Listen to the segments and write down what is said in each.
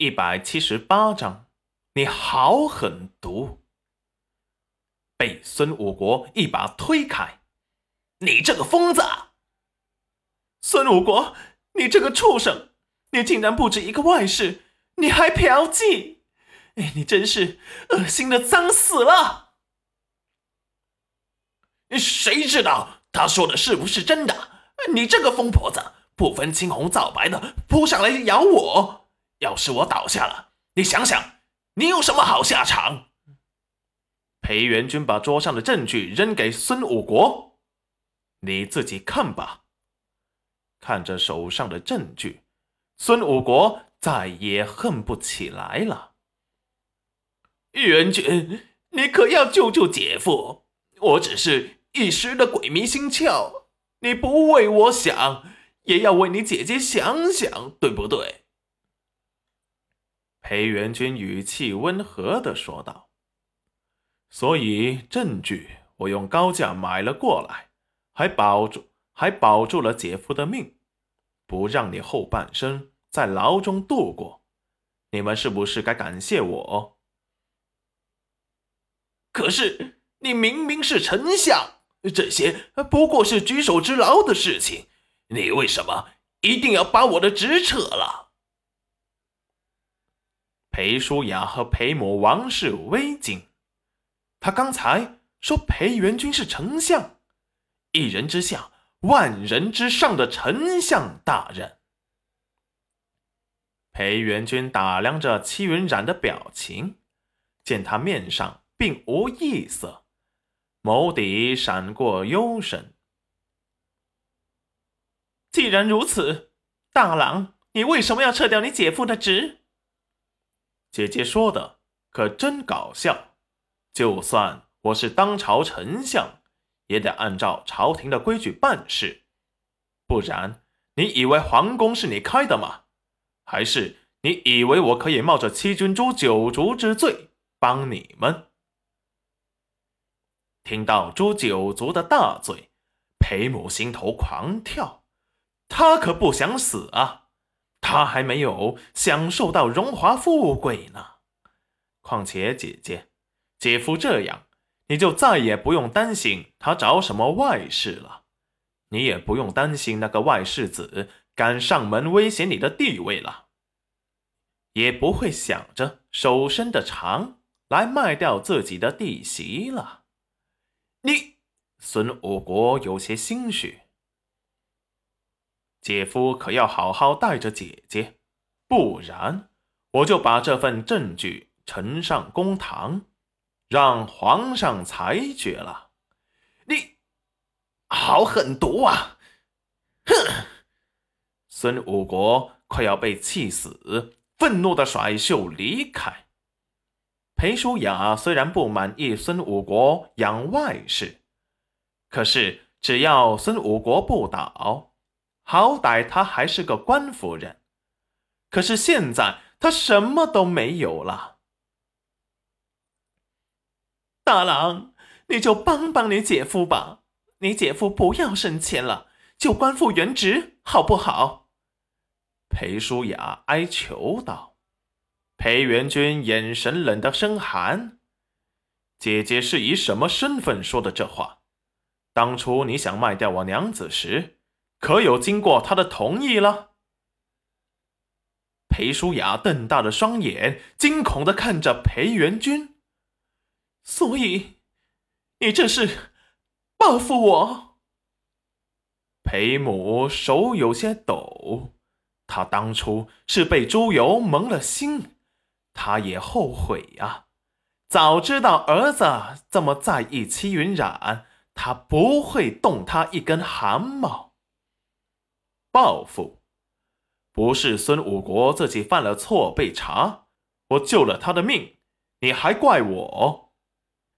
一百七十八章，你好狠毒！被孙武国一把推开，你这个疯子！孙武国，你这个畜生，你竟然不止一个外室，你还嫖妓！哎，你真是恶心的脏死了！谁知道他说的是不是真的？你这个疯婆子，不分青红皂白的扑上来咬我！要是我倒下了，你想想，你有什么好下场？裴元军把桌上的证据扔给孙武国，你自己看吧。看着手上的证据，孙武国再也恨不起来了。元军，你可要救救姐夫！我只是一时的鬼迷心窍，你不为我想，也要为你姐姐想想，对不对？裴元军语气温和的说道：“所以证据我用高价买了过来，还保住，还保住了姐夫的命，不让你后半生在牢中度过。你们是不是该感谢我？”可是你明明是丞相，这些不过是举手之劳的事情，你为什么一定要把我的职撤了？裴淑雅和裴母王氏微惊，他刚才说裴元君是丞相，一人之下，万人之上的丞相大人。裴元君打量着戚云染的表情，见他面上。并无异色，眸底闪过幽深。既然如此，大郎，你为什么要撤掉你姐夫的职？姐姐说的可真搞笑。就算我是当朝丞相，也得按照朝廷的规矩办事，不然，你以为皇宫是你开的吗？还是你以为我可以冒着欺君诛九族之罪帮你们？听到诛九族的大罪，裴母心头狂跳。他可不想死啊！他还没有享受到荣华富贵呢。况且姐姐、姐夫这样，你就再也不用担心他找什么外室了。你也不用担心那个外室子敢上门威胁你的地位了，也不会想着手伸的长来卖掉自己的弟媳了。你，孙武国有些心虚。姐夫可要好好带着姐姐，不然我就把这份证据呈上公堂，让皇上裁决了。你，好狠毒啊！哼！孙武国快要被气死，愤怒的甩袖离开。裴淑雅虽然不满意孙武国养外室，可是只要孙武国不倒，好歹他还是个官夫人。可是现在他什么都没有了。大郎，你就帮帮你姐夫吧，你姐夫不要升迁了，就官复原职，好不好？裴淑雅哀求道。裴元君眼神冷得生寒。姐姐是以什么身份说的这话？当初你想卖掉我娘子时，可有经过他的同意了？裴淑雅瞪大了双眼，惊恐的看着裴元君。所以，你这是报复我？裴母手有些抖，她当初是被朱由蒙了心。他也后悔呀，早知道儿子这么在意戚云染，他不会动他一根汗毛。报复，不是孙武国自己犯了错被查，我救了他的命，你还怪我？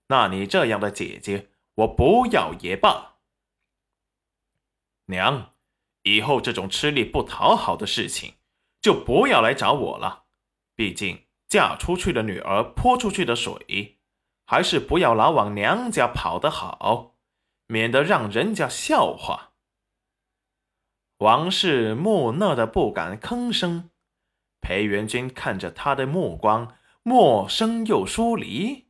那你这样的姐姐，我不要也罢。娘，以后这种吃力不讨好的事情，就不要来找我了，毕竟。嫁出去的女儿泼出去的水，还是不要老往娘家跑的好，免得让人家笑话。王氏木讷的不敢吭声，裴元君看着他的目光陌生又疏离。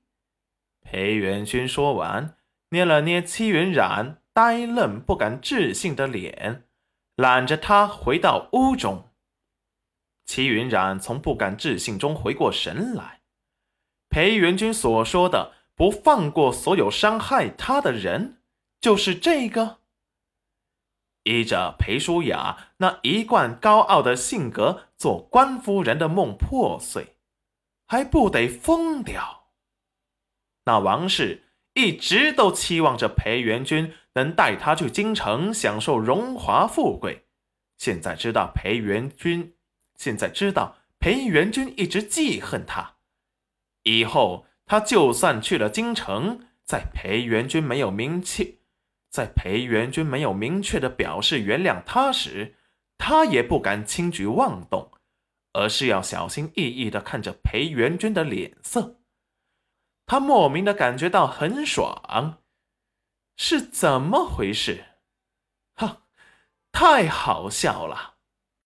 裴元君说完，捏了捏戚云染呆愣不敢置信的脸，揽着他回到屋中。齐云染从不敢置信中回过神来，裴元君所说的不放过所有伤害他的人，就是这个。依着裴淑雅那一贯高傲的性格，做官夫人的梦破碎，还不得疯掉？那王氏一直都期望着裴元君能带他去京城享受荣华富贵，现在知道裴元君。现在知道裴元君一直记恨他，以后他就算去了京城，在裴元君没有名气，在裴元君没有明确的表示原谅他时，他也不敢轻举妄动，而是要小心翼翼的看着裴元君的脸色。他莫名的感觉到很爽，是怎么回事？哈，太好笑了。